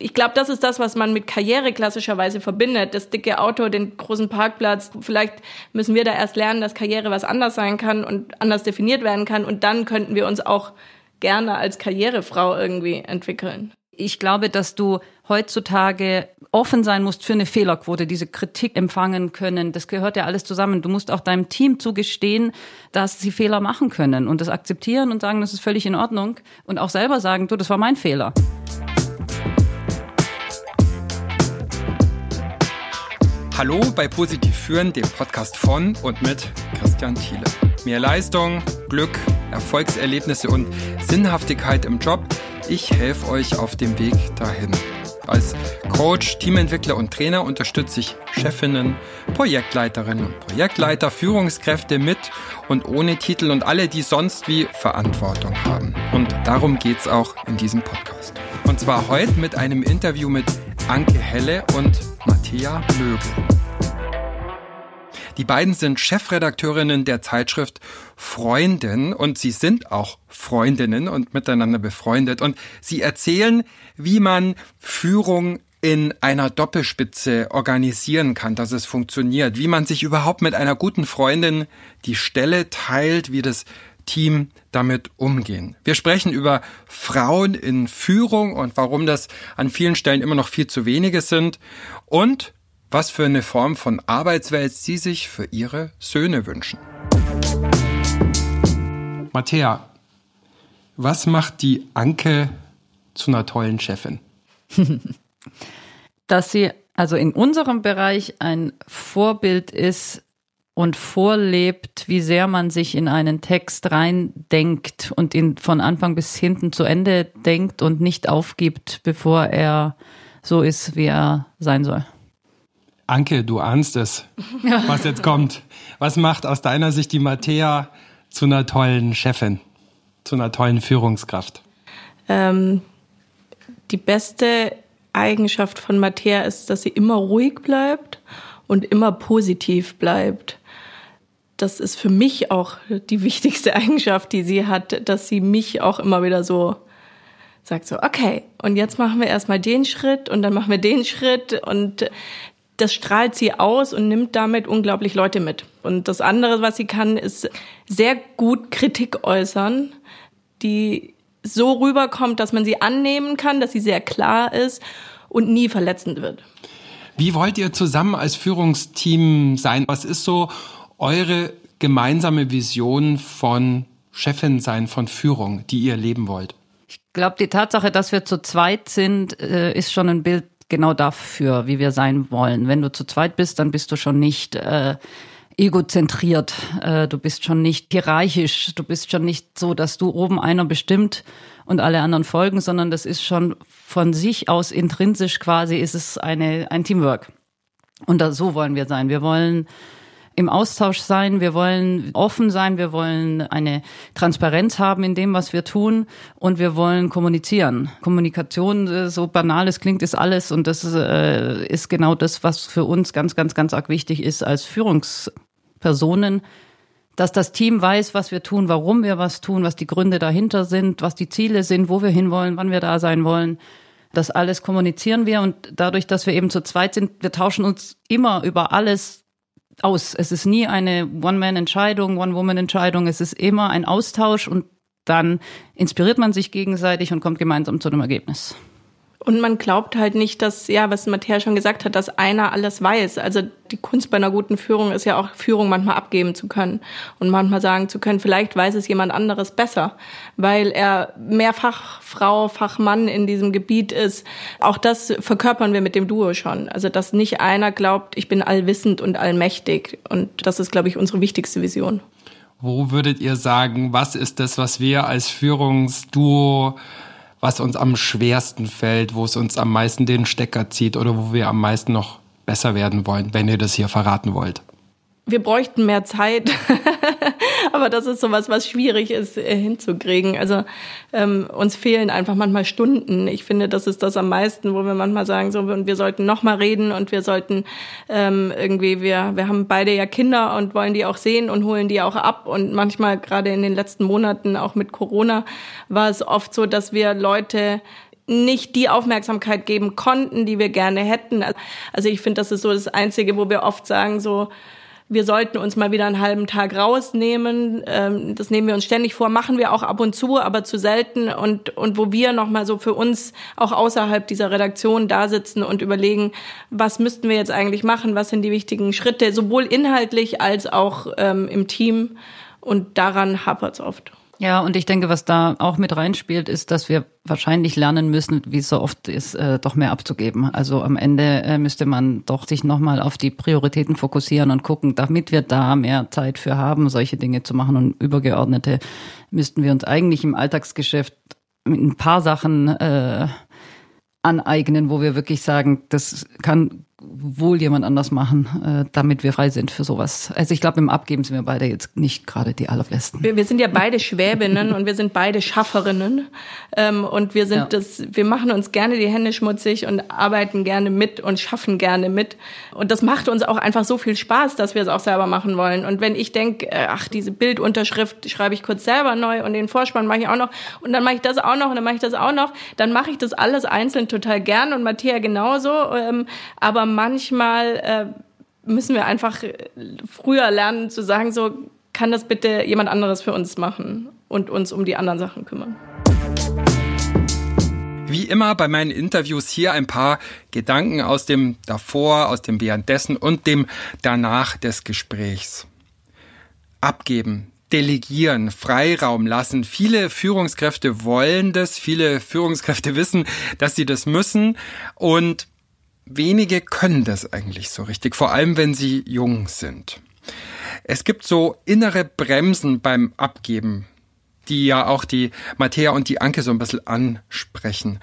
ich glaube, das ist das, was man mit Karriere klassischerweise verbindet. Das dicke Auto, den großen Parkplatz. Vielleicht müssen wir da erst lernen, dass Karriere was anders sein kann und anders definiert werden kann. Und dann könnten wir uns auch gerne als Karrierefrau irgendwie entwickeln. Ich glaube, dass du heutzutage offen sein musst für eine Fehlerquote, diese Kritik empfangen können. Das gehört ja alles zusammen. Du musst auch deinem Team zugestehen, dass sie Fehler machen können und das akzeptieren und sagen, das ist völlig in Ordnung und auch selber sagen, du, das war mein Fehler. Hallo bei Positiv Führen, dem Podcast von und mit Christian Thiele. Mehr Leistung, Glück, Erfolgserlebnisse und Sinnhaftigkeit im Job. Ich helfe euch auf dem Weg dahin. Als Coach, Teamentwickler und Trainer unterstütze ich Chefinnen, Projektleiterinnen und Projektleiter, Führungskräfte mit und ohne Titel und alle, die sonst wie Verantwortung haben. Und darum geht's auch in diesem Podcast. Und zwar heute mit einem Interview mit Anke Helle und Matthäa Mögel. Die beiden sind Chefredakteurinnen der Zeitschrift Freundin und sie sind auch Freundinnen und miteinander befreundet und sie erzählen, wie man Führung in einer Doppelspitze organisieren kann, dass es funktioniert, wie man sich überhaupt mit einer guten Freundin die Stelle teilt, wie das Team damit umgehen. Wir sprechen über Frauen in Führung und warum das an vielen Stellen immer noch viel zu wenige sind und was für eine Form von Arbeitswelt Sie sich für Ihre Söhne wünschen. Matthäa, was macht die Anke zu einer tollen Chefin? Dass sie also in unserem Bereich ein Vorbild ist, und vorlebt, wie sehr man sich in einen Text reindenkt und ihn von Anfang bis hinten zu Ende denkt und nicht aufgibt, bevor er so ist, wie er sein soll. Anke, du ahnst es, was jetzt kommt. Was macht aus deiner Sicht die Mattea zu einer tollen Chefin, zu einer tollen Führungskraft? Ähm, die beste Eigenschaft von Mattea ist, dass sie immer ruhig bleibt und immer positiv bleibt das ist für mich auch die wichtigste Eigenschaft, die sie hat, dass sie mich auch immer wieder so sagt so, okay, und jetzt machen wir erstmal den Schritt und dann machen wir den Schritt und das strahlt sie aus und nimmt damit unglaublich Leute mit. Und das andere, was sie kann, ist sehr gut Kritik äußern, die so rüberkommt, dass man sie annehmen kann, dass sie sehr klar ist und nie verletzend wird. Wie wollt ihr zusammen als Führungsteam sein? Was ist so eure gemeinsame Vision von Chefin sein, von Führung, die ihr leben wollt? Ich glaube, die Tatsache, dass wir zu zweit sind, äh, ist schon ein Bild genau dafür, wie wir sein wollen. Wenn du zu zweit bist, dann bist du schon nicht äh, egozentriert, äh, du bist schon nicht hierarchisch, du bist schon nicht so, dass du oben einer bestimmt und alle anderen folgen, sondern das ist schon von sich aus intrinsisch quasi, ist es eine, ein Teamwork. Und da, so wollen wir sein. Wir wollen im Austausch sein, wir wollen offen sein, wir wollen eine Transparenz haben in dem, was wir tun. Und wir wollen kommunizieren. Kommunikation, äh, so banal es klingt, ist alles. Und das äh, ist genau das, was für uns ganz, ganz, ganz arg wichtig ist als Führungspersonen, dass das Team weiß, was wir tun, warum wir was tun, was die Gründe dahinter sind, was die Ziele sind, wo wir hinwollen, wann wir da sein wollen. Das alles kommunizieren wir. Und dadurch, dass wir eben zu zweit sind, wir tauschen uns immer über alles aus. Es ist nie eine One-Man-Entscheidung, One-Woman-Entscheidung. Es ist immer ein Austausch und dann inspiriert man sich gegenseitig und kommt gemeinsam zu einem Ergebnis. Und man glaubt halt nicht, dass, ja, was Matthäa schon gesagt hat, dass einer alles weiß. Also die Kunst bei einer guten Führung ist ja auch, Führung manchmal abgeben zu können und manchmal sagen zu können, vielleicht weiß es jemand anderes besser, weil er mehr Fachfrau, Fachmann in diesem Gebiet ist. Auch das verkörpern wir mit dem Duo schon. Also dass nicht einer glaubt, ich bin allwissend und allmächtig. Und das ist, glaube ich, unsere wichtigste Vision. Wo würdet ihr sagen, was ist das, was wir als Führungsduo was uns am schwersten fällt, wo es uns am meisten den Stecker zieht oder wo wir am meisten noch besser werden wollen, wenn ihr das hier verraten wollt? Wir bräuchten mehr Zeit, aber das ist sowas, was schwierig ist äh, hinzukriegen. Also ähm, uns fehlen einfach manchmal Stunden. Ich finde, das ist das am meisten, wo wir manchmal sagen, so wir sollten noch mal reden und wir sollten ähm, irgendwie, wir wir haben beide ja Kinder und wollen die auch sehen und holen die auch ab. Und manchmal gerade in den letzten Monaten auch mit Corona war es oft so, dass wir Leute nicht die Aufmerksamkeit geben konnten, die wir gerne hätten. Also ich finde, das ist so das Einzige, wo wir oft sagen, so, wir sollten uns mal wieder einen halben Tag rausnehmen. Ähm, das nehmen wir uns ständig vor, machen wir auch ab und zu, aber zu selten. Und, und wo wir nochmal so für uns auch außerhalb dieser Redaktion da sitzen und überlegen, was müssten wir jetzt eigentlich machen, was sind die wichtigen Schritte, sowohl inhaltlich als auch ähm, im Team. Und daran hapert es oft. Ja, und ich denke, was da auch mit reinspielt, ist, dass wir wahrscheinlich lernen müssen, wie es so oft ist, äh, doch mehr abzugeben. Also am Ende äh, müsste man doch sich nochmal auf die Prioritäten fokussieren und gucken, damit wir da mehr Zeit für haben, solche Dinge zu machen. Und übergeordnete müssten wir uns eigentlich im Alltagsgeschäft ein paar Sachen äh, aneignen, wo wir wirklich sagen, das kann wohl jemand anders machen, äh, damit wir frei sind für sowas. Also ich glaube, im Abgeben sind wir beide jetzt nicht gerade die allerbesten. Wir, wir sind ja beide Schwäbinnen und wir sind beide Schafferinnen ähm, und wir sind ja. das, wir machen uns gerne die Hände schmutzig und arbeiten gerne mit und schaffen gerne mit und das macht uns auch einfach so viel Spaß, dass wir es auch selber machen wollen. Und wenn ich denke, äh, ach diese Bildunterschrift schreibe ich kurz selber neu und den Vorspann mache ich auch noch und dann mache ich das auch noch und dann mache ich das auch noch, dann mache ich das alles einzeln total gern und Matthäa genauso, ähm, aber manchmal äh, müssen wir einfach früher lernen zu sagen, so kann das bitte jemand anderes für uns machen und uns um die anderen Sachen kümmern. Wie immer bei meinen Interviews hier ein paar Gedanken aus dem davor, aus dem währenddessen und dem danach des Gesprächs. Abgeben, delegieren, Freiraum lassen. Viele Führungskräfte wollen das, viele Führungskräfte wissen, dass sie das müssen und wenige können das eigentlich so richtig, vor allem wenn sie jung sind. Es gibt so innere Bremsen beim Abgeben, die ja auch die Matthäa und die Anke so ein bisschen ansprechen.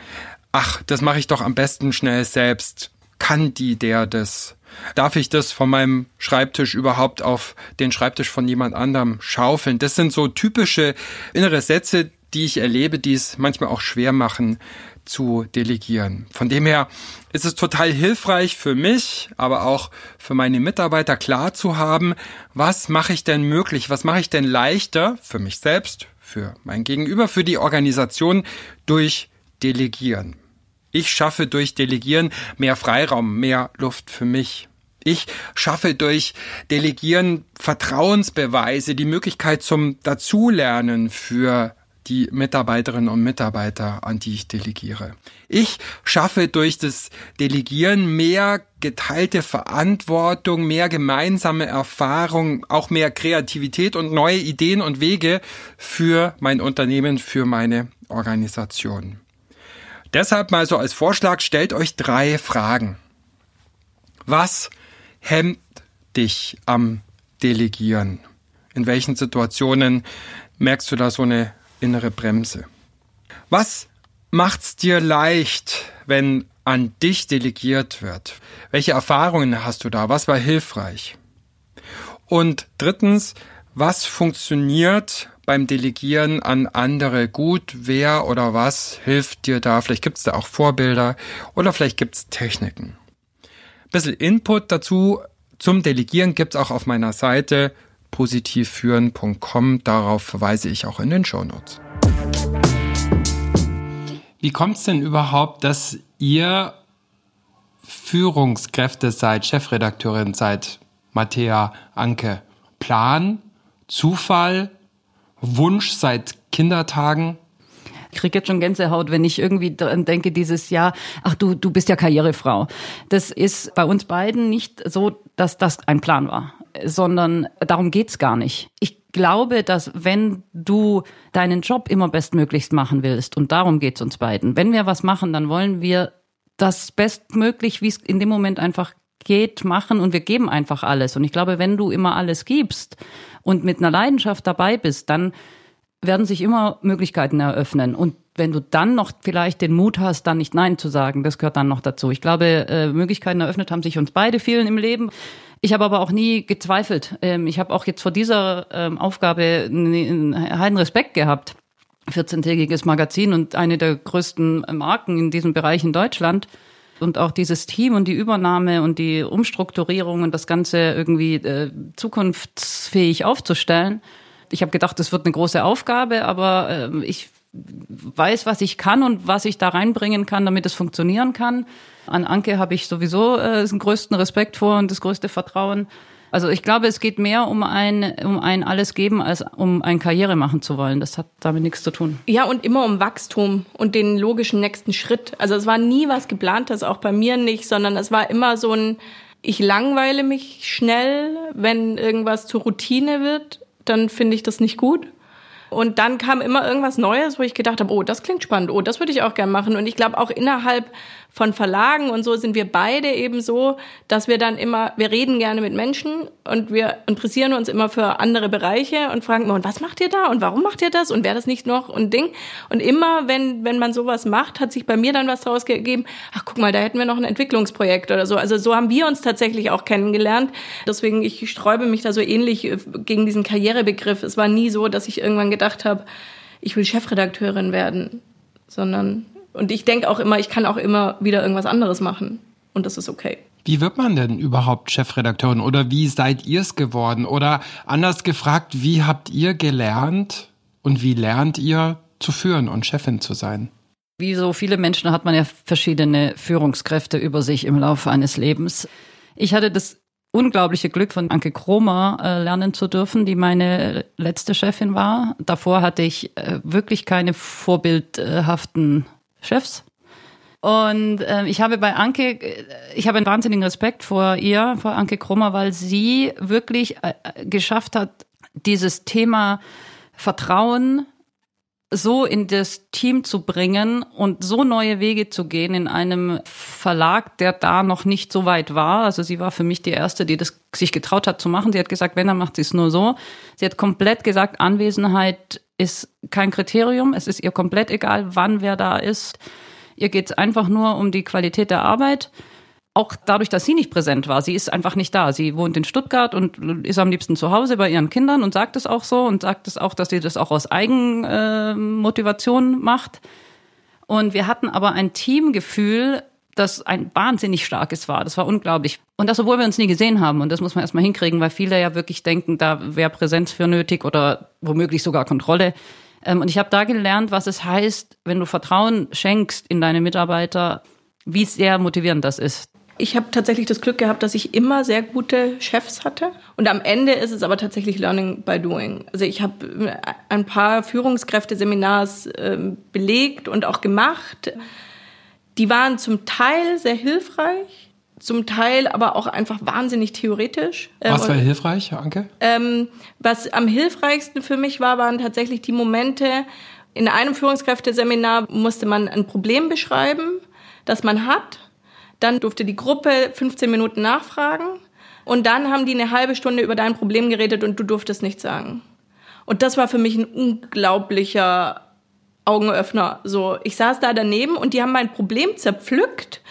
Ach, das mache ich doch am besten schnell selbst. Kann die der das? Darf ich das von meinem Schreibtisch überhaupt auf den Schreibtisch von jemand anderem schaufeln? Das sind so typische innere Sätze, die ich erlebe, die es manchmal auch schwer machen, zu delegieren. Von dem her ist es total hilfreich für mich, aber auch für meine Mitarbeiter klar zu haben, was mache ich denn möglich, was mache ich denn leichter für mich selbst, für mein Gegenüber, für die Organisation durch Delegieren. Ich schaffe durch Delegieren mehr Freiraum, mehr Luft für mich. Ich schaffe durch Delegieren Vertrauensbeweise, die Möglichkeit zum Dazulernen für die Mitarbeiterinnen und Mitarbeiter, an die ich delegiere. Ich schaffe durch das Delegieren mehr geteilte Verantwortung, mehr gemeinsame Erfahrung, auch mehr Kreativität und neue Ideen und Wege für mein Unternehmen, für meine Organisation. Deshalb mal so als Vorschlag, stellt euch drei Fragen. Was hemmt dich am Delegieren? In welchen Situationen merkst du da so eine innere Bremse. Was macht's dir leicht, wenn an dich delegiert wird? Welche Erfahrungen hast du da? Was war hilfreich? Und drittens, was funktioniert beim Delegieren an andere gut? Wer oder was hilft dir da? Vielleicht gibt's da auch Vorbilder oder vielleicht gibt's Techniken. Ein bisschen Input dazu zum Delegieren gibt's auch auf meiner Seite positivführen.com. Darauf verweise ich auch in den Shownotes. Wie kommt es denn überhaupt, dass ihr Führungskräfte seid, Chefredakteurin seid, Matthäa Anke? Plan, Zufall, Wunsch seit Kindertagen? Kriege jetzt schon Gänsehaut, wenn ich irgendwie dran denke, dieses Jahr, ach du, du bist ja Karrierefrau. Das ist bei uns beiden nicht so, dass das ein Plan war sondern darum geht's gar nicht. Ich glaube, dass wenn du deinen Job immer bestmöglichst machen willst, und darum geht's uns beiden, wenn wir was machen, dann wollen wir das bestmöglich, wie es in dem Moment einfach geht, machen und wir geben einfach alles. Und ich glaube, wenn du immer alles gibst und mit einer Leidenschaft dabei bist, dann werden sich immer Möglichkeiten eröffnen. Und wenn du dann noch vielleicht den Mut hast, dann nicht Nein zu sagen, das gehört dann noch dazu. Ich glaube, äh, Möglichkeiten eröffnet haben sich uns beide vielen im Leben. Ich habe aber auch nie gezweifelt. Ähm, ich habe auch jetzt vor dieser ähm, Aufgabe einen heiden Respekt gehabt. 14-tägiges Magazin und eine der größten Marken in diesem Bereich in Deutschland. Und auch dieses Team und die Übernahme und die Umstrukturierung und das Ganze irgendwie äh, zukunftsfähig aufzustellen. Ich habe gedacht, das wird eine große Aufgabe, aber äh, ich weiß, was ich kann und was ich da reinbringen kann, damit es funktionieren kann. An Anke habe ich sowieso äh, den größten Respekt vor und das größte Vertrauen. Also ich glaube, es geht mehr um ein, um ein alles geben, als um ein Karriere machen zu wollen. Das hat damit nichts zu tun. Ja, und immer um Wachstum und den logischen nächsten Schritt. Also es war nie was geplantes, auch bei mir nicht, sondern es war immer so ein, ich langweile mich schnell, wenn irgendwas zur Routine wird, dann finde ich das nicht gut. Und dann kam immer irgendwas Neues, wo ich gedacht habe, oh, das klingt spannend, oh, das würde ich auch gerne machen. Und ich glaube, auch innerhalb von Verlagen und so sind wir beide eben so, dass wir dann immer, wir reden gerne mit Menschen und wir interessieren uns immer für andere Bereiche und fragen immer, und was macht ihr da und warum macht ihr das und wäre das nicht noch ein Ding? Und immer, wenn, wenn man sowas macht, hat sich bei mir dann was daraus gegeben, ach guck mal, da hätten wir noch ein Entwicklungsprojekt oder so. Also so haben wir uns tatsächlich auch kennengelernt. Deswegen, ich sträube mich da so ähnlich äh, gegen diesen Karrierebegriff. Es war nie so, dass ich irgendwann gedacht habe, ich will Chefredakteurin werden, sondern und ich denke auch immer, ich kann auch immer wieder irgendwas anderes machen. Und das ist okay. Wie wird man denn überhaupt Chefredakteurin oder wie seid ihr es geworden? Oder anders gefragt, wie habt ihr gelernt und wie lernt ihr zu führen und Chefin zu sein? Wie so viele Menschen hat man ja verschiedene Führungskräfte über sich im Laufe eines Lebens. Ich hatte das unglaubliche Glück von Anke Kromer äh, lernen zu dürfen, die meine letzte Chefin war. Davor hatte ich äh, wirklich keine vorbildhaften Chefs. Und äh, ich habe bei Anke, äh, ich habe einen wahnsinnigen Respekt vor ihr, vor Anke Krummer, weil sie wirklich äh, geschafft hat, dieses Thema Vertrauen so in das Team zu bringen und so neue Wege zu gehen in einem Verlag, der da noch nicht so weit war. Also sie war für mich die erste, die das sich getraut hat zu machen. Sie hat gesagt, wenn, dann macht sie es nur so. Sie hat komplett gesagt, Anwesenheit ist kein Kriterium. Es ist ihr komplett egal, wann wer da ist. Ihr geht es einfach nur um die Qualität der Arbeit. Auch dadurch, dass sie nicht präsent war. Sie ist einfach nicht da. Sie wohnt in Stuttgart und ist am liebsten zu Hause bei ihren Kindern und sagt es auch so und sagt es auch, dass sie das auch aus Eigenmotivation äh, macht. Und wir hatten aber ein Teamgefühl, das ein wahnsinnig starkes war. Das war unglaublich. Und das, obwohl wir uns nie gesehen haben. Und das muss man erstmal hinkriegen, weil viele ja wirklich denken, da wäre Präsenz für nötig oder womöglich sogar Kontrolle. Ähm, und ich habe da gelernt, was es heißt, wenn du Vertrauen schenkst in deine Mitarbeiter, wie sehr motivierend das ist. Ich habe tatsächlich das Glück gehabt, dass ich immer sehr gute Chefs hatte. Und am Ende ist es aber tatsächlich Learning by Doing. Also ich habe ein paar Führungskräfteseminars äh, belegt und auch gemacht. Die waren zum Teil sehr hilfreich, zum Teil aber auch einfach wahnsinnig theoretisch. Was war hilfreich, Anke? Ähm, was am hilfreichsten für mich war, waren tatsächlich die Momente, in einem Führungskräfteseminar musste man ein Problem beschreiben, das man hat. Dann durfte die Gruppe 15 Minuten nachfragen. Und dann haben die eine halbe Stunde über dein Problem geredet und du durftest nichts sagen. Und das war für mich ein unglaublicher Augenöffner. So, ich saß da daneben und die haben mein Problem zerpflückt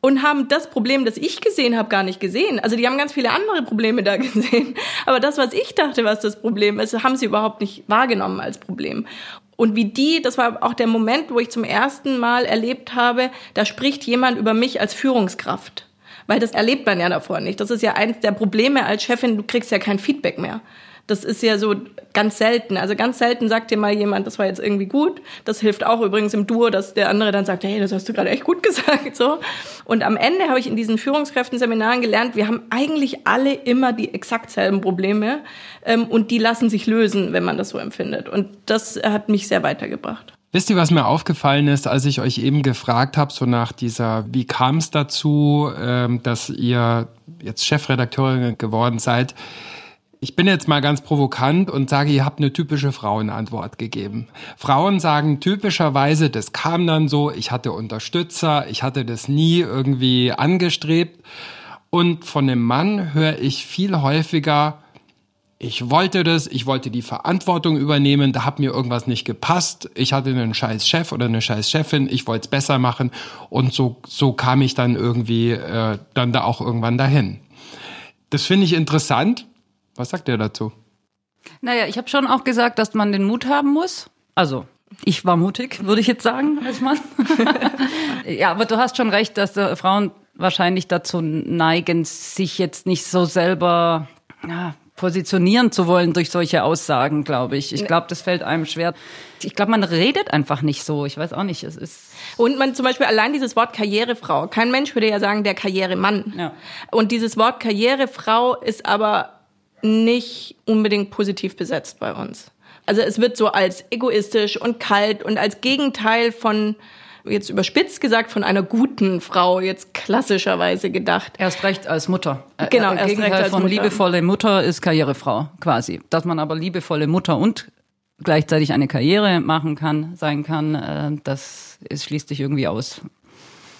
und haben das Problem, das ich gesehen habe, gar nicht gesehen. Also die haben ganz viele andere Probleme da gesehen. Aber das, was ich dachte, was das Problem ist, haben sie überhaupt nicht wahrgenommen als Problem. Und wie die, das war auch der Moment, wo ich zum ersten Mal erlebt habe, da spricht jemand über mich als Führungskraft. Weil das erlebt man ja davor nicht. Das ist ja eins der Probleme als Chefin, du kriegst ja kein Feedback mehr. Das ist ja so ganz selten. Also ganz selten sagt dir mal jemand, das war jetzt irgendwie gut. Das hilft auch übrigens im Duo, dass der andere dann sagt, hey, das hast du gerade echt gut gesagt. So. Und am Ende habe ich in diesen Führungskräften-Seminaren gelernt, wir haben eigentlich alle immer die exakt selben Probleme ähm, und die lassen sich lösen, wenn man das so empfindet. Und das hat mich sehr weitergebracht. Wisst ihr, was mir aufgefallen ist, als ich euch eben gefragt habe, so nach dieser, wie kam es dazu, ähm, dass ihr jetzt Chefredakteurin geworden seid? Ich bin jetzt mal ganz provokant und sage, ihr habt eine typische Frauenantwort gegeben. Frauen sagen typischerweise, das kam dann so, ich hatte Unterstützer, ich hatte das nie irgendwie angestrebt. Und von dem Mann höre ich viel häufiger, ich wollte das, ich wollte die Verantwortung übernehmen, da hat mir irgendwas nicht gepasst, ich hatte einen scheiß Chef oder eine scheiß Chefin, ich wollte es besser machen und so, so kam ich dann irgendwie äh, dann da auch irgendwann dahin. Das finde ich interessant, was sagt ihr dazu? Naja, ich habe schon auch gesagt, dass man den Mut haben muss. Also, ich war mutig, würde ich jetzt sagen, als Mann. ja, aber du hast schon recht, dass äh, Frauen wahrscheinlich dazu neigen, sich jetzt nicht so selber ja, positionieren zu wollen durch solche Aussagen, glaube ich. Ich glaube, das fällt einem schwer. Ich glaube, man redet einfach nicht so. Ich weiß auch nicht. Es ist und man zum Beispiel allein dieses Wort Karrierefrau. Kein Mensch würde ja sagen der Karrieremann. Ja. Und dieses Wort Karrierefrau ist aber nicht unbedingt positiv besetzt bei uns. Also es wird so als egoistisch und kalt und als Gegenteil von jetzt überspitzt gesagt von einer guten Frau jetzt klassischerweise gedacht. Erst recht als Mutter. Äh, genau, erst Gegenteil recht als von Mutter. liebevolle Mutter ist Karrierefrau quasi. Dass man aber liebevolle Mutter und gleichzeitig eine Karriere machen kann, sein kann, äh, das ist, schließt sich irgendwie aus.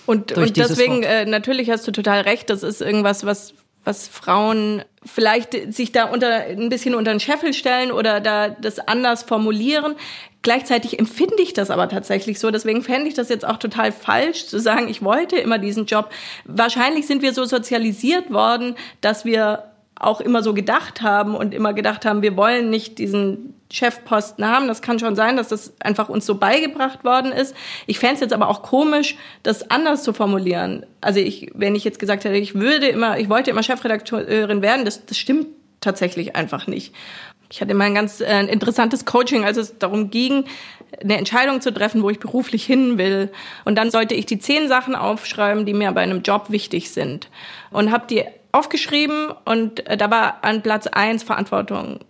Und, und deswegen, äh, natürlich hast du total recht, das ist irgendwas, was was Frauen vielleicht sich da unter ein bisschen unter den Scheffel stellen oder da das anders formulieren. Gleichzeitig empfinde ich das aber tatsächlich so. Deswegen fände ich das jetzt auch total falsch zu sagen, ich wollte immer diesen Job. Wahrscheinlich sind wir so sozialisiert worden, dass wir auch immer so gedacht haben und immer gedacht haben, wir wollen nicht diesen Chefposten haben. Das kann schon sein, dass das einfach uns so beigebracht worden ist. Ich fände es jetzt aber auch komisch, das anders zu formulieren. Also ich, wenn ich jetzt gesagt hätte, ich würde immer, ich wollte immer Chefredakteurin werden, das, das stimmt tatsächlich einfach nicht. Ich hatte mal ein ganz äh, interessantes Coaching, als es darum ging, eine Entscheidung zu treffen, wo ich beruflich hin will. Und dann sollte ich die zehn Sachen aufschreiben, die mir bei einem Job wichtig sind. Und habe die aufgeschrieben und äh, da war an Platz eins Verantwortung.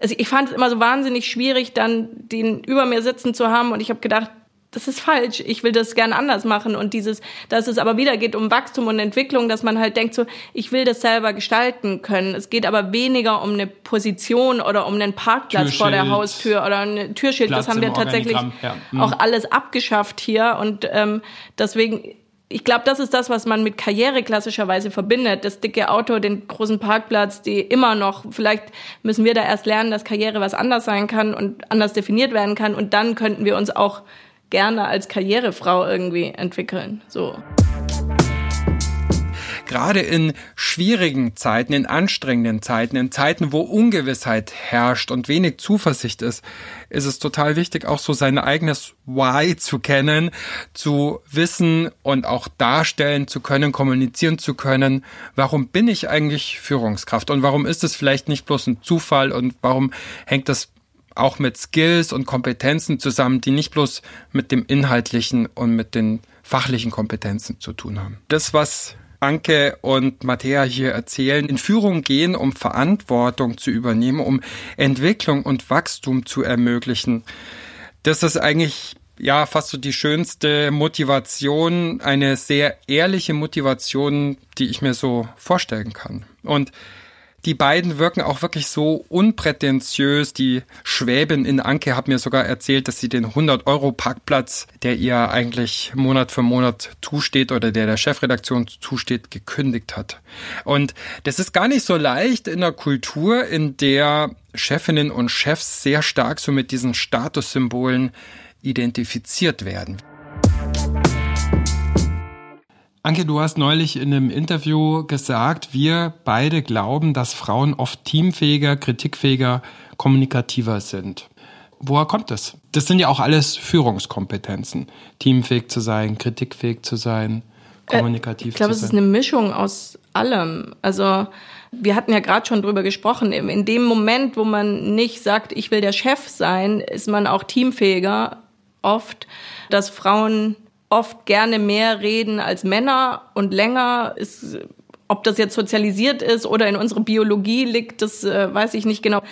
Also ich fand es immer so wahnsinnig schwierig, dann den über mir sitzen zu haben und ich habe gedacht, das ist falsch, ich will das gern anders machen und dieses, dass es aber wieder geht um Wachstum und Entwicklung, dass man halt denkt so, ich will das selber gestalten können. Es geht aber weniger um eine Position oder um einen Parkplatz Türschild, vor der Haustür oder ein Türschild. Platz das haben wir tatsächlich ja. mhm. auch alles abgeschafft hier und ähm, deswegen ich glaube, das ist das, was man mit Karriere klassischerweise verbindet. Das dicke Auto, den großen Parkplatz, die immer noch, vielleicht müssen wir da erst lernen, dass Karriere was anders sein kann und anders definiert werden kann. Und dann könnten wir uns auch gerne als Karrierefrau irgendwie entwickeln. So gerade in schwierigen Zeiten, in anstrengenden Zeiten, in Zeiten, wo Ungewissheit herrscht und wenig Zuversicht ist, ist es total wichtig, auch so sein eigenes Why zu kennen, zu wissen und auch darstellen zu können, kommunizieren zu können. Warum bin ich eigentlich Führungskraft? Und warum ist es vielleicht nicht bloß ein Zufall? Und warum hängt das auch mit Skills und Kompetenzen zusammen, die nicht bloß mit dem inhaltlichen und mit den fachlichen Kompetenzen zu tun haben. Das, was Anke und Mattea hier erzählen, in Führung gehen, um Verantwortung zu übernehmen, um Entwicklung und Wachstum zu ermöglichen. Das ist eigentlich ja fast so die schönste Motivation, eine sehr ehrliche Motivation, die ich mir so vorstellen kann. Und die beiden wirken auch wirklich so unprätentiös. Die Schwäbin in Anke hat mir sogar erzählt, dass sie den 100-Euro-Parkplatz, der ihr eigentlich Monat für Monat zusteht oder der der Chefredaktion zusteht, gekündigt hat. Und das ist gar nicht so leicht in einer Kultur, in der Chefinnen und Chefs sehr stark so mit diesen Statussymbolen identifiziert werden. Anke, du hast neulich in einem Interview gesagt, wir beide glauben, dass Frauen oft teamfähiger, kritikfähiger, kommunikativer sind. Woher kommt das? Das sind ja auch alles Führungskompetenzen. Teamfähig zu sein, kritikfähig zu sein, äh, kommunikativ äh, ich zu sein. Ich glaube, es ist eine Mischung aus allem. Also wir hatten ja gerade schon drüber gesprochen. In dem Moment, wo man nicht sagt, ich will der Chef sein, ist man auch teamfähiger oft, dass Frauen oft gerne mehr reden als Männer und länger. Ist, ob das jetzt sozialisiert ist oder in unserer Biologie liegt, das äh, weiß ich nicht genau.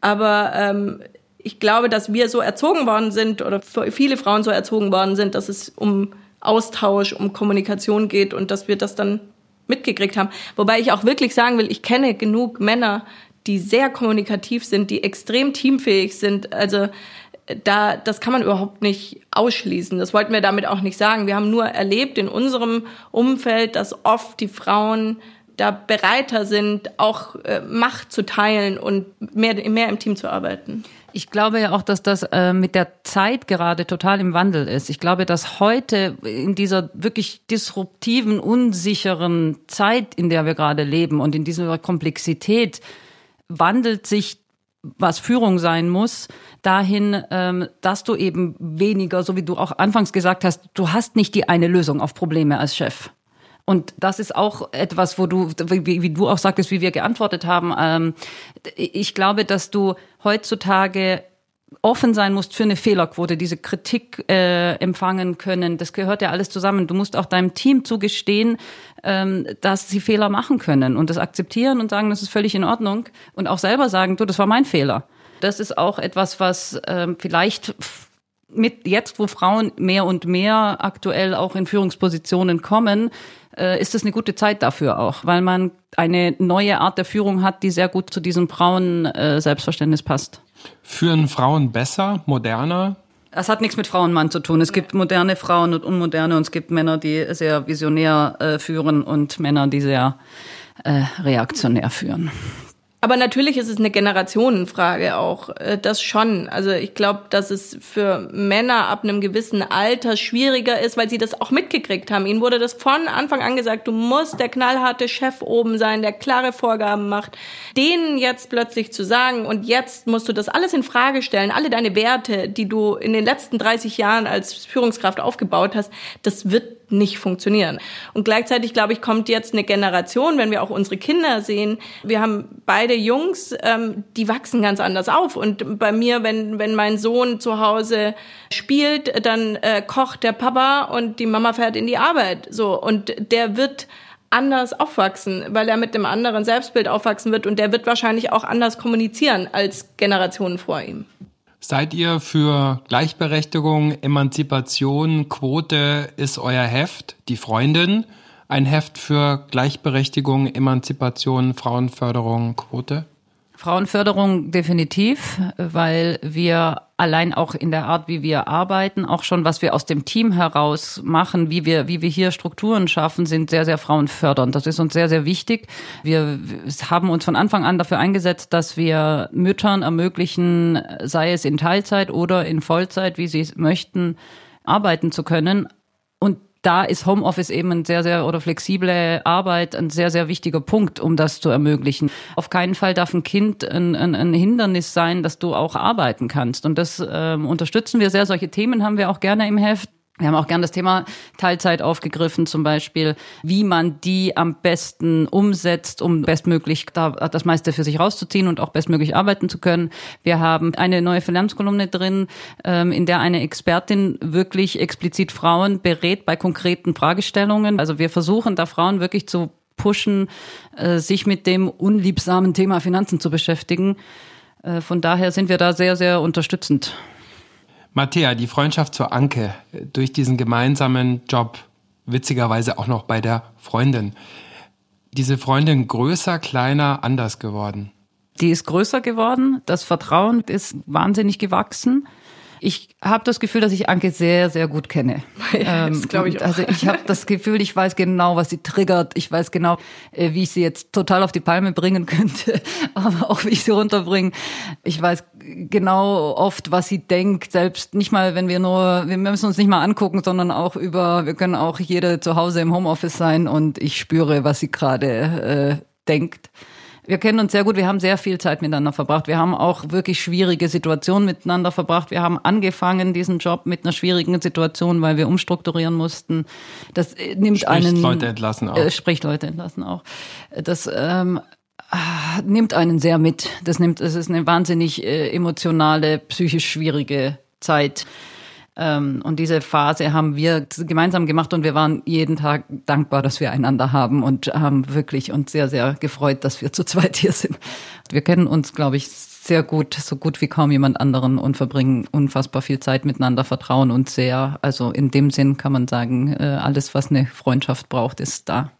Aber ähm, ich glaube, dass wir so erzogen worden sind oder viele Frauen so erzogen worden sind, dass es um Austausch, um Kommunikation geht und dass wir das dann mitgekriegt haben. Wobei ich auch wirklich sagen will, ich kenne genug Männer, die sehr kommunikativ sind, die extrem teamfähig sind. Also da, das kann man überhaupt nicht ausschließen. Das wollten wir damit auch nicht sagen. Wir haben nur erlebt in unserem Umfeld, dass oft die Frauen da bereiter sind, auch äh, Macht zu teilen und mehr, mehr im Team zu arbeiten. Ich glaube ja auch, dass das äh, mit der Zeit gerade total im Wandel ist. Ich glaube, dass heute in dieser wirklich disruptiven, unsicheren Zeit, in der wir gerade leben und in dieser Komplexität, wandelt sich was Führung sein muss, dahin, ähm, dass du eben weniger, so wie du auch anfangs gesagt hast, du hast nicht die eine Lösung auf Probleme als Chef. Und das ist auch etwas, wo du, wie, wie du auch sagtest, wie wir geantwortet haben. Ähm, ich glaube, dass du heutzutage offen sein musst für eine Fehlerquote, diese Kritik äh, empfangen können. Das gehört ja alles zusammen. Du musst auch deinem Team zugestehen, ähm, dass sie Fehler machen können und das akzeptieren und sagen, das ist völlig in Ordnung und auch selber sagen, du, das war mein Fehler. Das ist auch etwas, was ähm, vielleicht mit jetzt, wo Frauen mehr und mehr aktuell auch in Führungspositionen kommen, äh, ist es eine gute Zeit dafür auch, weil man eine neue Art der Führung hat, die sehr gut zu diesem Frauen-Selbstverständnis äh, passt. Führen Frauen besser, moderner? Das hat nichts mit Frau und Mann zu tun. Es gibt moderne Frauen und unmoderne und es gibt Männer, die sehr visionär äh, führen und Männer, die sehr äh, reaktionär führen. Aber natürlich ist es eine Generationenfrage auch, äh, das schon. Also ich glaube, dass es für Männer ab einem gewissen Alter schwieriger ist, weil sie das auch mitgekriegt haben. Ihnen wurde das von Anfang an gesagt, du musst der knallharte Chef oben sein, der klare Vorgaben macht. Denen jetzt plötzlich zu sagen, und jetzt musst du das alles in Frage stellen, alle deine Werte, die du in den letzten 30 Jahren als Führungskraft aufgebaut hast, das wird nicht funktionieren. Und gleichzeitig, glaube ich, kommt jetzt eine Generation, wenn wir auch unsere Kinder sehen. Wir haben beide Jungs, ähm, die wachsen ganz anders auf. Und bei mir, wenn, wenn mein Sohn zu Hause spielt, dann äh, kocht der Papa und die Mama fährt in die Arbeit. So. Und der wird anders aufwachsen, weil er mit dem anderen Selbstbild aufwachsen wird und der wird wahrscheinlich auch anders kommunizieren als Generationen vor ihm. Seid ihr für Gleichberechtigung, Emanzipation, Quote ist euer Heft, die Freundin, ein Heft für Gleichberechtigung, Emanzipation, Frauenförderung, Quote? Frauenförderung definitiv, weil wir allein auch in der Art, wie wir arbeiten, auch schon, was wir aus dem Team heraus machen, wie wir, wie wir hier Strukturen schaffen, sind sehr, sehr frauenfördernd. Das ist uns sehr, sehr wichtig. Wir haben uns von Anfang an dafür eingesetzt, dass wir Müttern ermöglichen, sei es in Teilzeit oder in Vollzeit, wie sie es möchten, arbeiten zu können. Da ist Homeoffice eben ein sehr, sehr oder flexible Arbeit ein sehr, sehr wichtiger Punkt, um das zu ermöglichen. Auf keinen Fall darf ein Kind ein, ein, ein Hindernis sein, dass du auch arbeiten kannst. Und das ähm, unterstützen wir sehr. Solche Themen haben wir auch gerne im Heft. Wir haben auch gern das Thema Teilzeit aufgegriffen, zum Beispiel, wie man die am besten umsetzt, um bestmöglich da das meiste für sich rauszuziehen und auch bestmöglich arbeiten zu können. Wir haben eine neue Finanzkolumne drin, ähm, in der eine Expertin wirklich explizit Frauen berät bei konkreten Fragestellungen. Also wir versuchen da Frauen wirklich zu pushen, äh, sich mit dem unliebsamen Thema Finanzen zu beschäftigen. Äh, von daher sind wir da sehr, sehr unterstützend. Matthäa, die Freundschaft zur Anke durch diesen gemeinsamen Job, witzigerweise auch noch bei der Freundin. Diese Freundin größer, kleiner, anders geworden. Die ist größer geworden. Das Vertrauen ist wahnsinnig gewachsen. Ich habe das Gefühl, dass ich Anke sehr, sehr gut kenne. Ja, das glaube ich auch. Also ich habe das Gefühl, ich weiß genau, was sie triggert. Ich weiß genau, äh, wie ich sie jetzt total auf die Palme bringen könnte, aber auch wie ich sie runterbringe. Ich weiß genau oft, was sie denkt. Selbst nicht mal, wenn wir nur, wir müssen uns nicht mal angucken, sondern auch über, wir können auch jede zu Hause im Homeoffice sein und ich spüre, was sie gerade äh, denkt. Wir kennen uns sehr gut, wir haben sehr viel Zeit miteinander verbracht. Wir haben auch wirklich schwierige Situationen miteinander verbracht. Wir haben angefangen, diesen Job mit einer schwierigen Situation, weil wir umstrukturieren mussten. Das äh, nimmt Spricht einen. Leute entlassen auch. Äh, spricht Leute entlassen auch. Das ähm, ah, nimmt einen sehr mit. Das nimmt, es ist eine wahnsinnig äh, emotionale, psychisch schwierige Zeit. Ähm, und diese Phase haben wir gemeinsam gemacht und wir waren jeden Tag dankbar, dass wir einander haben und haben wirklich uns sehr, sehr gefreut, dass wir zu zweit hier sind. Wir kennen uns, glaube ich, sehr gut, so gut wie kaum jemand anderen und verbringen unfassbar viel Zeit miteinander, vertrauen uns sehr. Also in dem Sinn kann man sagen, äh, alles, was eine Freundschaft braucht, ist da.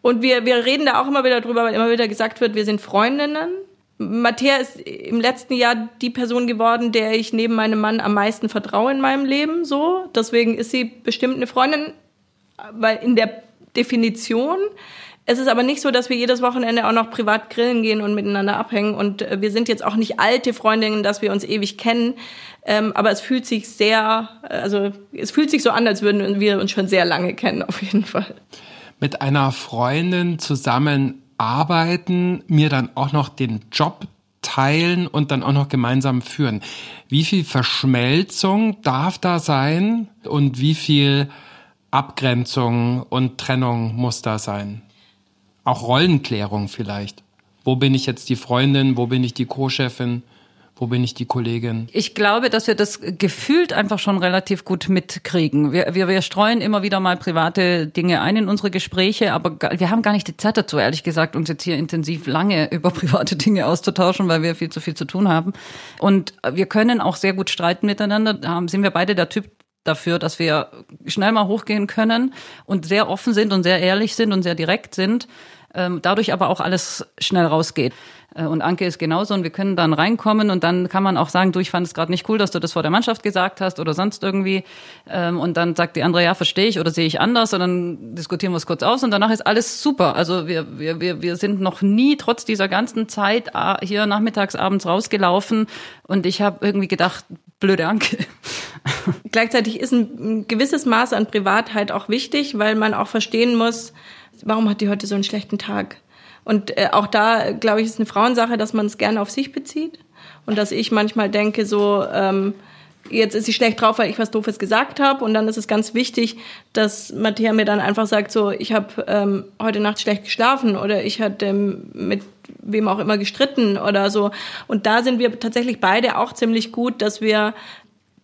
Und wir, wir reden da auch immer wieder drüber, weil immer wieder gesagt wird, wir sind Freundinnen. Matthäa ist im letzten Jahr die Person geworden, der ich neben meinem Mann am meisten vertraue in meinem Leben, so. Deswegen ist sie bestimmt eine Freundin, weil in der Definition. Es ist aber nicht so, dass wir jedes Wochenende auch noch privat grillen gehen und miteinander abhängen. Und äh, wir sind jetzt auch nicht alte Freundinnen, dass wir uns ewig kennen. Ähm, aber es fühlt sich sehr, also es fühlt sich so an, als würden wir uns schon sehr lange kennen, auf jeden Fall. Mit einer Freundin zusammen arbeiten, mir dann auch noch den Job teilen und dann auch noch gemeinsam führen. Wie viel Verschmelzung darf da sein und wie viel Abgrenzung und Trennung muss da sein. Auch Rollenklärung vielleicht. Wo bin ich jetzt die Freundin? Wo bin ich die Co-Chefin? Wo bin ich die Kollegin? Ich glaube, dass wir das gefühlt einfach schon relativ gut mitkriegen. Wir, wir, wir streuen immer wieder mal private Dinge ein in unsere Gespräche, aber wir haben gar nicht die Zeit dazu, ehrlich gesagt, uns jetzt hier intensiv lange über private Dinge auszutauschen, weil wir viel zu viel zu tun haben. Und wir können auch sehr gut streiten miteinander. Da sind wir beide der Typ dafür, dass wir schnell mal hochgehen können und sehr offen sind und sehr ehrlich sind und sehr direkt sind. Ähm, dadurch aber auch alles schnell rausgeht. Äh, und Anke ist genauso und wir können dann reinkommen und dann kann man auch sagen, du, ich fand es gerade nicht cool, dass du das vor der Mannschaft gesagt hast oder sonst irgendwie. Ähm, und dann sagt die andere, ja, verstehe ich oder sehe ich anders und dann diskutieren wir es kurz aus und danach ist alles super. Also wir, wir, wir, wir sind noch nie trotz dieser ganzen Zeit ah, hier nachmittags, abends rausgelaufen und ich habe irgendwie gedacht, blöde Anke. Gleichzeitig ist ein gewisses Maß an Privatheit auch wichtig, weil man auch verstehen muss, warum hat die heute so einen schlechten Tag? Und äh, auch da, glaube ich, ist eine Frauensache, dass man es gerne auf sich bezieht. Und dass ich manchmal denke, so, ähm, jetzt ist sie schlecht drauf, weil ich was Doofes gesagt habe. Und dann ist es ganz wichtig, dass Matthäa mir dann einfach sagt, so, ich habe ähm, heute Nacht schlecht geschlafen oder ich hatte mit wem auch immer gestritten oder so. Und da sind wir tatsächlich beide auch ziemlich gut, dass wir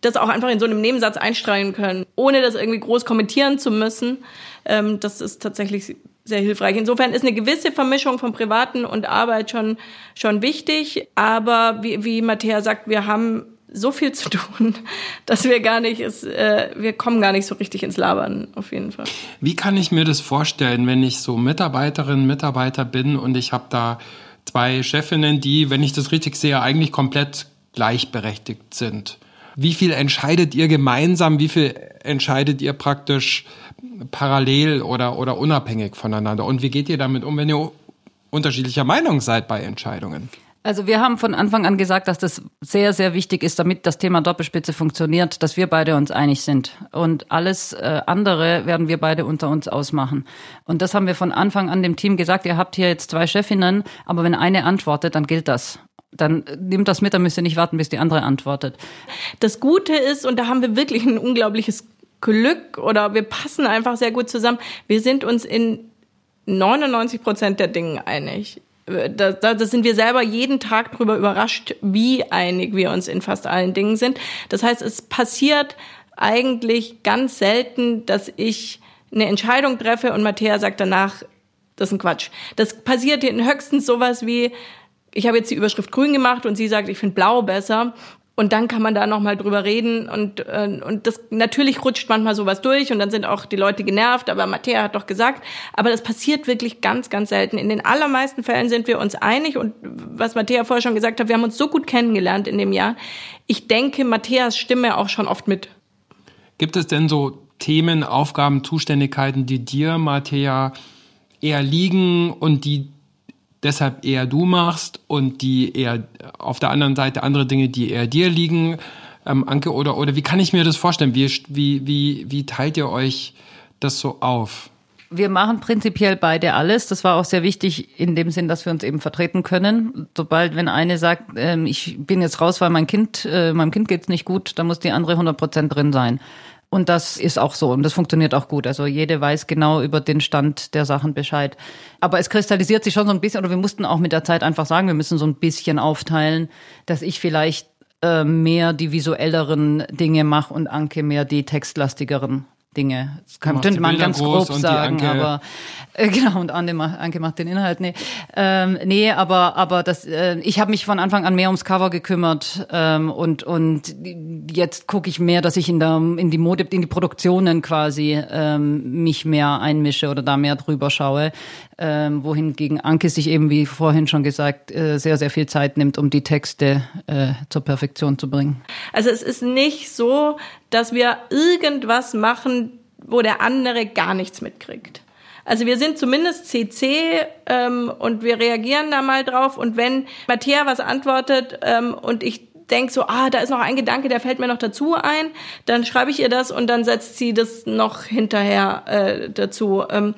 das auch einfach in so einem Nebensatz einstreuen können, ohne das irgendwie groß kommentieren zu müssen. Ähm, das ist tatsächlich sehr hilfreich. Insofern ist eine gewisse Vermischung von Privaten und Arbeit schon, schon wichtig. Aber wie, wie Matthäa sagt, wir haben so viel zu tun, dass wir gar nicht, ist, äh, wir kommen gar nicht so richtig ins Labern, auf jeden Fall. Wie kann ich mir das vorstellen, wenn ich so Mitarbeiterin, Mitarbeiter bin und ich habe da zwei Chefinnen, die, wenn ich das richtig sehe, eigentlich komplett gleichberechtigt sind? Wie viel entscheidet ihr gemeinsam? Wie viel entscheidet ihr praktisch parallel oder, oder unabhängig voneinander? Und wie geht ihr damit um, wenn ihr unterschiedlicher Meinung seid bei Entscheidungen? Also wir haben von Anfang an gesagt, dass das sehr, sehr wichtig ist, damit das Thema Doppelspitze funktioniert, dass wir beide uns einig sind. Und alles äh, andere werden wir beide unter uns ausmachen. Und das haben wir von Anfang an dem Team gesagt, ihr habt hier jetzt zwei Chefinnen, aber wenn eine antwortet, dann gilt das dann nimmt das mit, dann müsst ihr nicht warten, bis die andere antwortet. Das Gute ist, und da haben wir wirklich ein unglaubliches Glück oder wir passen einfach sehr gut zusammen. Wir sind uns in 99 Prozent der Dinge einig. Da, da, da sind wir selber jeden Tag darüber überrascht, wie einig wir uns in fast allen Dingen sind. Das heißt, es passiert eigentlich ganz selten, dass ich eine Entscheidung treffe und Matthäa sagt danach, das ist ein Quatsch. Das passiert höchstens sowas wie, ich habe jetzt die Überschrift grün gemacht und sie sagt, ich finde blau besser. Und dann kann man da nochmal drüber reden und, äh, und das natürlich rutscht manchmal sowas durch und dann sind auch die Leute genervt, aber Matthäa hat doch gesagt, aber das passiert wirklich ganz, ganz selten. In den allermeisten Fällen sind wir uns einig und was Matthäa vorher schon gesagt hat, wir haben uns so gut kennengelernt in dem Jahr. Ich denke, Matthäas Stimme auch schon oft mit. Gibt es denn so Themen, Aufgaben, Zuständigkeiten, die dir, Matthäa, eher liegen und die deshalb eher du machst und die eher auf der anderen Seite andere Dinge, die eher dir liegen, ähm, Anke, oder, oder wie kann ich mir das vorstellen? Wie, wie, wie, wie teilt ihr euch das so auf? Wir machen prinzipiell beide alles. Das war auch sehr wichtig in dem Sinn, dass wir uns eben vertreten können. Sobald, wenn eine sagt, ähm, ich bin jetzt raus, weil mein Kind, äh, meinem Kind geht's nicht gut, dann muss die andere 100 Prozent drin sein. Und das ist auch so und das funktioniert auch gut. Also jede weiß genau über den Stand der Sachen Bescheid. Aber es kristallisiert sich schon so ein bisschen, oder wir mussten auch mit der Zeit einfach sagen, wir müssen so ein bisschen aufteilen, dass ich vielleicht äh, mehr die visuelleren Dinge mache und Anke mehr die textlastigeren. Dinge. Das könnte man ganz grob sagen, aber äh, genau, und macht, Anke macht den Inhalt. Nee, ähm, nee aber, aber das, äh, ich habe mich von Anfang an mehr ums Cover gekümmert ähm, und, und jetzt gucke ich mehr, dass ich in, der, in die Mode, in die Produktionen quasi ähm, mich mehr einmische oder da mehr drüber schaue. Ähm, wohingegen Anke sich eben, wie vorhin schon gesagt, äh, sehr, sehr viel Zeit nimmt, um die Texte äh, zur Perfektion zu bringen. Also es ist nicht so, dass wir irgendwas machen, wo der andere gar nichts mitkriegt. Also wir sind zumindest CC ähm, und wir reagieren da mal drauf. Und wenn Matthäa was antwortet ähm, und ich denke so, ah, da ist noch ein Gedanke, der fällt mir noch dazu ein, dann schreibe ich ihr das und dann setzt sie das noch hinterher äh, dazu. Ähm,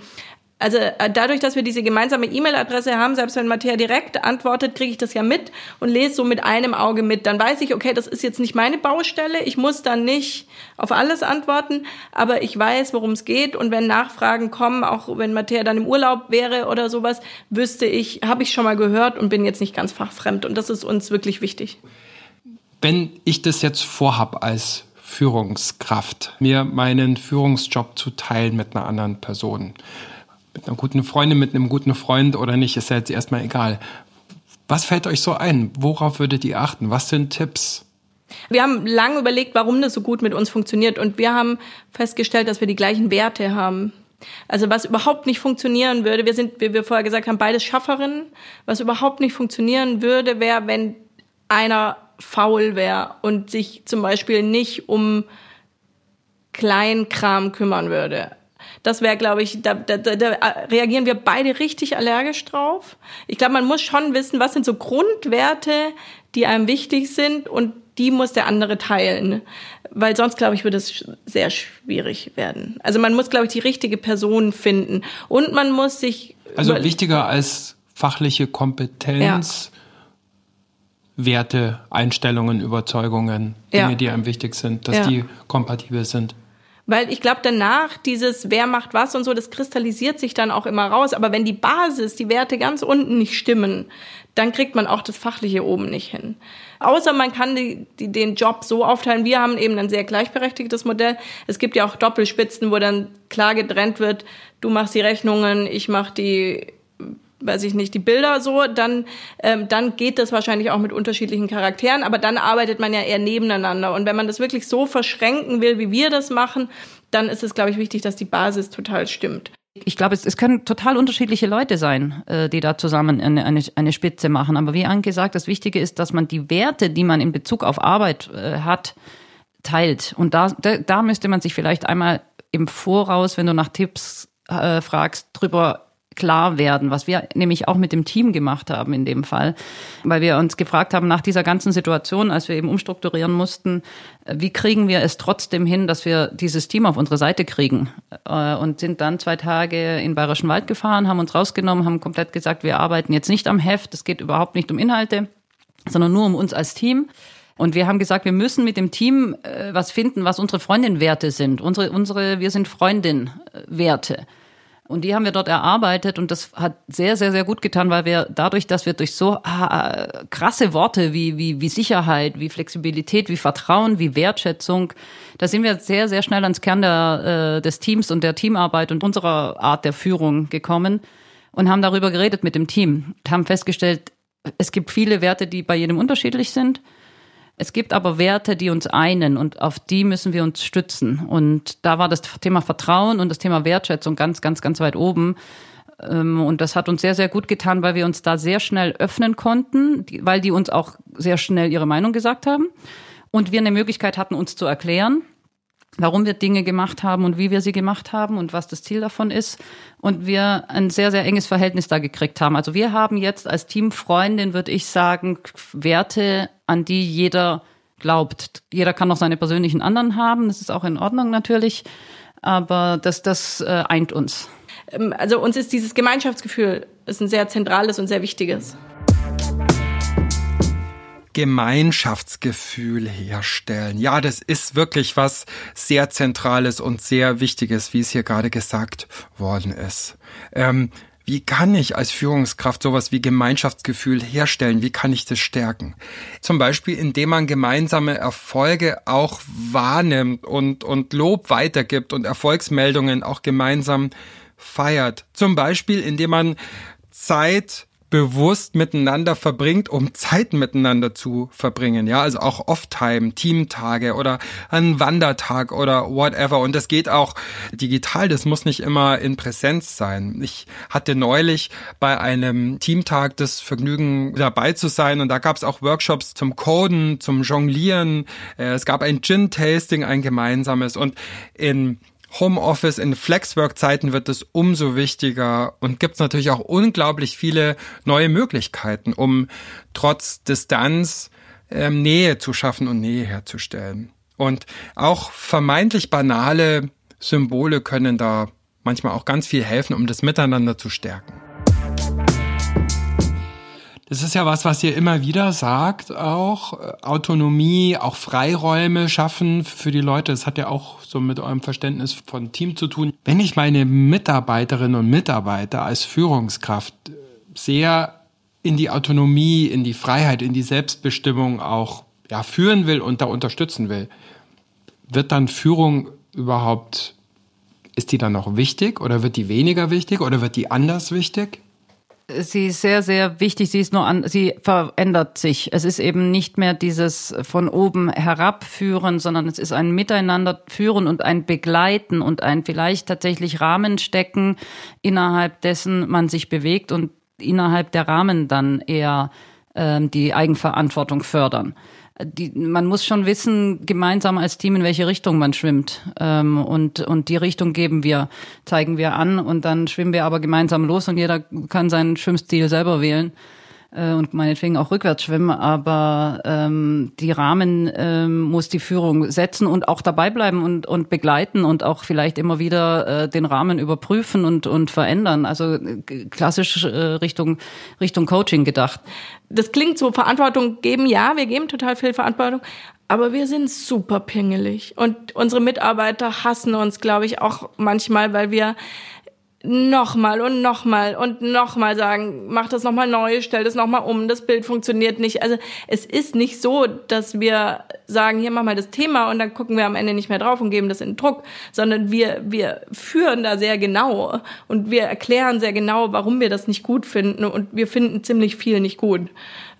Also äh, dadurch, dass wir diese gemeinsame E-Mail-Adresse haben, selbst wenn Matthäa direkt antwortet, kriege ich das ja mit und lese so mit einem Auge mit. Dann weiß ich, okay, das ist jetzt nicht meine Baustelle. Ich muss dann nicht auf alles antworten, aber ich weiß, worum es geht. Und wenn Nachfragen kommen, auch wenn Matthäa dann im Urlaub wäre oder sowas, wüsste ich, habe ich schon mal gehört und bin jetzt nicht ganz fachfremd. Und das ist uns wirklich wichtig. Wenn ich das jetzt vorhab als Führungskraft, mir meinen Führungsjob zu teilen mit einer anderen Person, mit einer guten Freundin, mit einem guten Freund oder nicht, ist ja jetzt erstmal egal. Was fällt euch so ein? Worauf würdet ihr achten? Was sind Tipps? Wir haben lange überlegt, warum das so gut mit uns funktioniert und wir haben festgestellt, dass wir die gleichen Werte haben. Also was überhaupt nicht funktionieren würde, wir sind, wie wir vorher gesagt haben, beides Schafferinnen. Was überhaupt nicht funktionieren würde, wäre, wenn einer faul wäre und sich zum Beispiel nicht um Kleinkram kümmern würde. Das wäre, glaube ich, da, da, da reagieren wir beide richtig allergisch drauf. Ich glaube, man muss schon wissen, was sind so Grundwerte, die einem wichtig sind und die muss der andere teilen. Weil sonst, glaube ich, würde es sehr schwierig werden. Also man muss, glaube ich, die richtige Person finden. Und man muss sich. Also wichtiger als fachliche Kompetenz. Ja. Werte, Einstellungen, Überzeugungen, Dinge, ja. die einem wichtig sind, dass ja. die kompatibel sind. Weil ich glaube, danach dieses Wer macht was und so, das kristallisiert sich dann auch immer raus. Aber wenn die Basis, die Werte ganz unten nicht stimmen, dann kriegt man auch das Fachliche oben nicht hin. Außer man kann die, die, den Job so aufteilen. Wir haben eben ein sehr gleichberechtigtes Modell. Es gibt ja auch Doppelspitzen, wo dann klar getrennt wird, du machst die Rechnungen, ich mache die weiß ich nicht, die Bilder so, dann, ähm, dann geht das wahrscheinlich auch mit unterschiedlichen Charakteren, aber dann arbeitet man ja eher nebeneinander. Und wenn man das wirklich so verschränken will, wie wir das machen, dann ist es, glaube ich, wichtig, dass die Basis total stimmt. Ich glaube, es, es können total unterschiedliche Leute sein, äh, die da zusammen eine, eine, eine Spitze machen. Aber wie angesagt, das Wichtige ist, dass man die Werte, die man in Bezug auf Arbeit äh, hat, teilt. Und da, da, da müsste man sich vielleicht einmal im Voraus, wenn du nach Tipps äh, fragst, drüber klar werden, was wir nämlich auch mit dem Team gemacht haben in dem Fall, weil wir uns gefragt haben nach dieser ganzen Situation, als wir eben umstrukturieren mussten, wie kriegen wir es trotzdem hin, dass wir dieses Team auf unsere Seite kriegen äh, und sind dann zwei Tage in Bayerischen Wald gefahren, haben uns rausgenommen, haben komplett gesagt, wir arbeiten jetzt nicht am Heft, es geht überhaupt nicht um Inhalte, sondern nur um uns als Team. Und wir haben gesagt, wir müssen mit dem Team äh, was finden, was unsere Freundin-Werte sind. Unsere, unsere, wir sind Freundin-Werte. Und die haben wir dort erarbeitet und das hat sehr, sehr, sehr gut getan, weil wir dadurch, dass wir durch so ah, krasse Worte wie, wie, wie Sicherheit, wie Flexibilität, wie Vertrauen, wie Wertschätzung, da sind wir sehr, sehr schnell ans Kern der, äh, des Teams und der Teamarbeit und unserer Art der Führung gekommen und haben darüber geredet mit dem Team haben festgestellt, es gibt viele Werte, die bei jedem unterschiedlich sind. Es gibt aber Werte, die uns einen und auf die müssen wir uns stützen. Und da war das Thema Vertrauen und das Thema Wertschätzung ganz, ganz, ganz weit oben. Ähm, und das hat uns sehr, sehr gut getan, weil wir uns da sehr schnell öffnen konnten, weil die uns auch sehr schnell ihre Meinung gesagt haben. Und wir eine Möglichkeit hatten, uns zu erklären warum wir Dinge gemacht haben und wie wir sie gemacht haben und was das Ziel davon ist. Und wir ein sehr, sehr enges Verhältnis da gekriegt haben. Also wir haben jetzt als Teamfreundin, würde ich sagen, Werte, an die jeder glaubt. Jeder kann noch seine persönlichen anderen haben. Das ist auch in Ordnung natürlich. Aber das, das äh, eint uns. Ähm, also uns ist dieses Gemeinschaftsgefühl ist ein sehr zentrales und sehr wichtiges. Gemeinschaftsgefühl herstellen. Ja, das ist wirklich was sehr Zentrales und sehr Wichtiges, wie es hier gerade gesagt worden ist. Ähm, wie kann ich als Führungskraft sowas wie Gemeinschaftsgefühl herstellen? Wie kann ich das stärken? Zum Beispiel, indem man gemeinsame Erfolge auch wahrnimmt und, und Lob weitergibt und Erfolgsmeldungen auch gemeinsam feiert. Zum Beispiel, indem man Zeit bewusst miteinander verbringt, um Zeit miteinander zu verbringen. Ja, also auch Off-Time, Teamtage oder ein Wandertag oder whatever. Und das geht auch digital. Das muss nicht immer in Präsenz sein. Ich hatte neulich bei einem Teamtag das Vergnügen dabei zu sein und da gab es auch Workshops zum Coden, zum Jonglieren. Äh, es gab ein Gin-Tasting, ein gemeinsames und in Homeoffice in Flexwork-Zeiten wird es umso wichtiger und gibt es natürlich auch unglaublich viele neue Möglichkeiten, um trotz Distanz ähm, Nähe zu schaffen und Nähe herzustellen. Und auch vermeintlich banale Symbole können da manchmal auch ganz viel helfen, um das Miteinander zu stärken. Das ist ja was, was ihr immer wieder sagt, auch äh, Autonomie, auch Freiräume schaffen für die Leute. Das hat ja auch so mit eurem Verständnis von Team zu tun. Wenn ich meine Mitarbeiterinnen und Mitarbeiter als Führungskraft sehr in die Autonomie, in die Freiheit, in die Selbstbestimmung auch ja, führen will und da unterstützen will, wird dann Führung überhaupt, ist die dann noch wichtig oder wird die weniger wichtig oder wird die anders wichtig? Sie ist sehr, sehr wichtig. Sie ist nur an, sie verändert sich. Es ist eben nicht mehr dieses von oben herabführen, sondern es ist ein Miteinander führen und ein Begleiten und ein vielleicht tatsächlich Rahmen stecken, innerhalb dessen man sich bewegt und innerhalb der Rahmen dann eher ähm, die Eigenverantwortung fördern die, man muss schon wissen, gemeinsam als Team, in welche Richtung man schwimmt. Ähm, und, und die Richtung geben wir, zeigen wir an und dann schwimmen wir aber gemeinsam los und jeder kann seinen Schwimmstil selber wählen äh, und meinetwegen auch rückwärts schwimmen, aber ähm, die Rahmen ähm, muss die Führung setzen und auch dabei bleiben und, und begleiten und auch vielleicht immer wieder äh, den Rahmen überprüfen und, und verändern. Also klassisch äh, Richtung, Richtung Coaching gedacht. Das klingt so, Verantwortung geben, ja, wir geben total viel Verantwortung, aber wir sind super pingelig. Und unsere Mitarbeiter hassen uns, glaube ich, auch manchmal, weil wir nochmal und nochmal und nochmal sagen, mach das nochmal neu, stell das nochmal um, das Bild funktioniert nicht. Also es ist nicht so, dass wir sagen, hier mach mal das Thema und dann gucken wir am Ende nicht mehr drauf und geben das in Druck, sondern wir, wir führen da sehr genau und wir erklären sehr genau, warum wir das nicht gut finden und wir finden ziemlich viel nicht gut.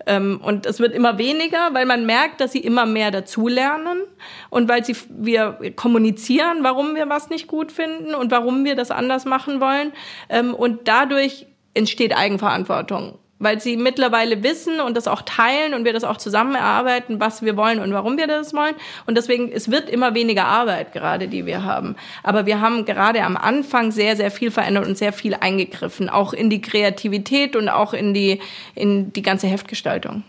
Ähm, und es wird immer weniger, weil man merkt, dass sie immer mehr dazulernen und weil sie, wir kommunizieren, warum wir was nicht gut finden und warum wir das anders machen wollen. Ähm, und dadurch entsteht Eigenverantwortung weil sie mittlerweile wissen und das auch teilen und wir das auch zusammen erarbeiten, was wir wollen und warum wir das wollen. Und deswegen, es wird immer weniger Arbeit gerade, die wir haben. Aber wir haben gerade am Anfang sehr, sehr viel verändert und sehr viel eingegriffen, auch in die Kreativität und auch in die, in die ganze Heftgestaltung.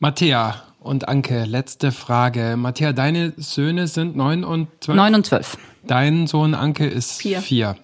Matthäa und Anke, letzte Frage. Matthäa, deine Söhne sind neun und zwölf? Neun und zwölf. Dein Sohn Anke ist vier. vier.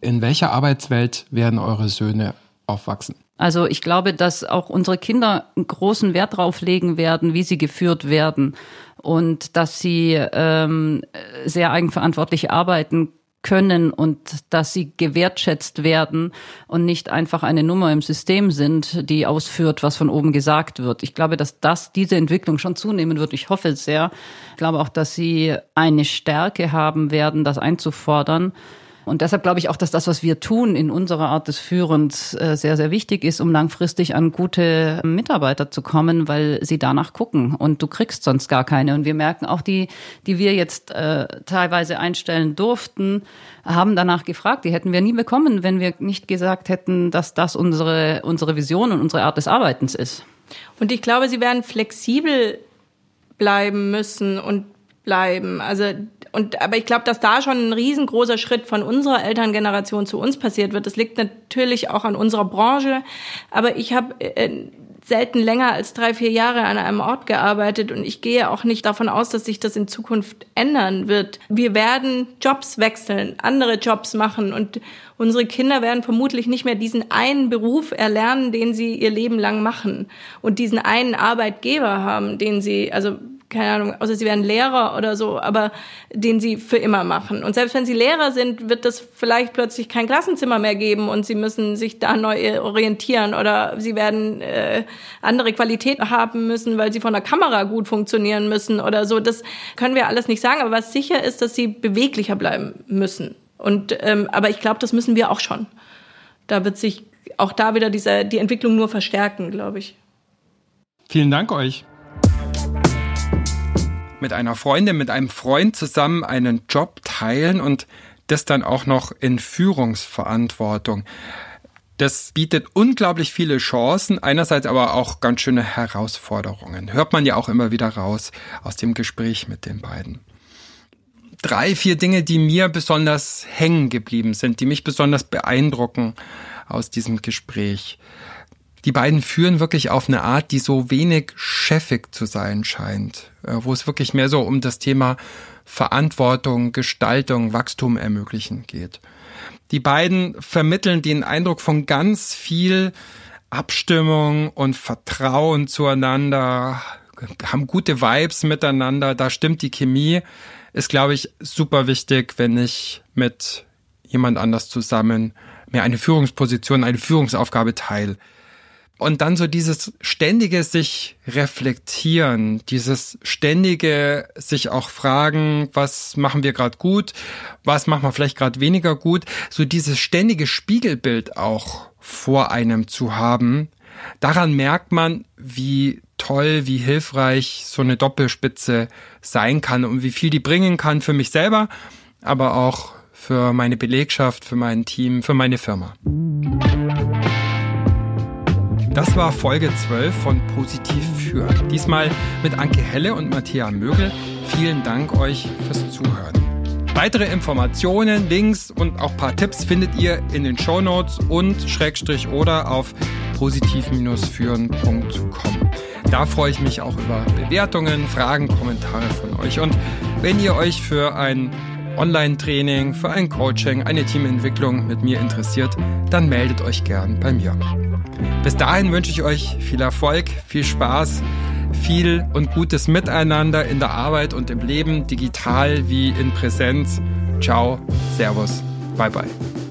In welcher Arbeitswelt werden eure Söhne aufwachsen? Also ich glaube, dass auch unsere Kinder einen großen Wert drauf legen werden, wie sie geführt werden und dass sie ähm, sehr eigenverantwortlich arbeiten können und dass sie gewertschätzt werden und nicht einfach eine Nummer im System sind, die ausführt, was von oben gesagt wird. Ich glaube, dass das diese Entwicklung schon zunehmen wird. Ich hoffe es sehr. Ich glaube auch, dass sie eine Stärke haben werden, das einzufordern und deshalb glaube ich auch, dass das, was wir tun in unserer Art des Führens, äh, sehr, sehr wichtig ist, um langfristig an gute Mitarbeiter zu kommen, weil sie danach gucken. Und du kriegst sonst gar keine. Und wir merken auch die, die wir jetzt äh, teilweise einstellen durften, haben danach gefragt. Die hätten wir nie bekommen, wenn wir nicht gesagt hätten, dass das unsere, unsere Vision und unsere Art des Arbeitens ist. Und ich glaube, sie werden flexibel bleiben müssen und bleiben. Also und aber ich glaube, dass da schon ein riesengroßer Schritt von unserer Elterngeneration zu uns passiert wird. Das liegt natürlich auch an unserer Branche. Aber ich habe äh, selten länger als drei, vier Jahre an einem Ort gearbeitet und ich gehe auch nicht davon aus, dass sich das in Zukunft ändern wird. Wir werden Jobs wechseln, andere Jobs machen und unsere Kinder werden vermutlich nicht mehr diesen einen Beruf erlernen, den sie ihr Leben lang machen und diesen einen Arbeitgeber haben, den sie, also keine Ahnung, außer sie werden Lehrer oder so, aber den sie für immer machen. Und selbst wenn sie Lehrer sind, wird es vielleicht plötzlich kein Klassenzimmer mehr geben und sie müssen sich da neu orientieren oder sie werden äh, andere Qualität haben müssen, weil sie von der Kamera gut funktionieren müssen oder so. Das können wir alles nicht sagen, aber was sicher ist, dass sie beweglicher bleiben müssen. Und ähm, aber ich glaube, das müssen wir auch schon. Da wird sich auch da wieder diese die Entwicklung nur verstärken, glaube ich. Vielen Dank euch mit einer Freundin, mit einem Freund zusammen einen Job teilen und das dann auch noch in Führungsverantwortung. Das bietet unglaublich viele Chancen, einerseits aber auch ganz schöne Herausforderungen. Hört man ja auch immer wieder raus aus dem Gespräch mit den beiden. Drei, vier Dinge, die mir besonders hängen geblieben sind, die mich besonders beeindrucken aus diesem Gespräch die beiden führen wirklich auf eine Art, die so wenig chefig zu sein scheint, äh, wo es wirklich mehr so um das Thema Verantwortung, Gestaltung, Wachstum ermöglichen geht. Die beiden vermitteln den Eindruck von ganz viel Abstimmung und Vertrauen zueinander, haben gute Vibes miteinander, da stimmt die Chemie. Ist, glaube ich, super wichtig, wenn ich mit jemand anders zusammen mir eine Führungsposition, eine Führungsaufgabe teile. Und dann so dieses ständige sich reflektieren, dieses ständige sich auch fragen, was machen wir gerade gut, was machen wir vielleicht gerade weniger gut, so dieses ständige Spiegelbild auch vor einem zu haben. Daran merkt man, wie toll, wie hilfreich so eine Doppelspitze sein kann und wie viel die bringen kann für mich selber, aber auch für meine Belegschaft, für mein Team, für meine Firma. Das war Folge 12 von Positiv führen. Diesmal mit Anke Helle und Matthäa Mögel. Vielen Dank euch fürs Zuhören. Weitere Informationen, Links und auch paar Tipps findet ihr in den Show Notes und Schrägstrich oder auf positiv-führen.com. Da freue ich mich auch über Bewertungen, Fragen, Kommentare von euch. Und wenn ihr euch für ein Online-Training, für ein Coaching, eine Teamentwicklung mit mir interessiert, dann meldet euch gern bei mir. Bis dahin wünsche ich euch viel Erfolg, viel Spaß, viel und gutes Miteinander in der Arbeit und im Leben, digital wie in Präsenz. Ciao, Servus, bye bye.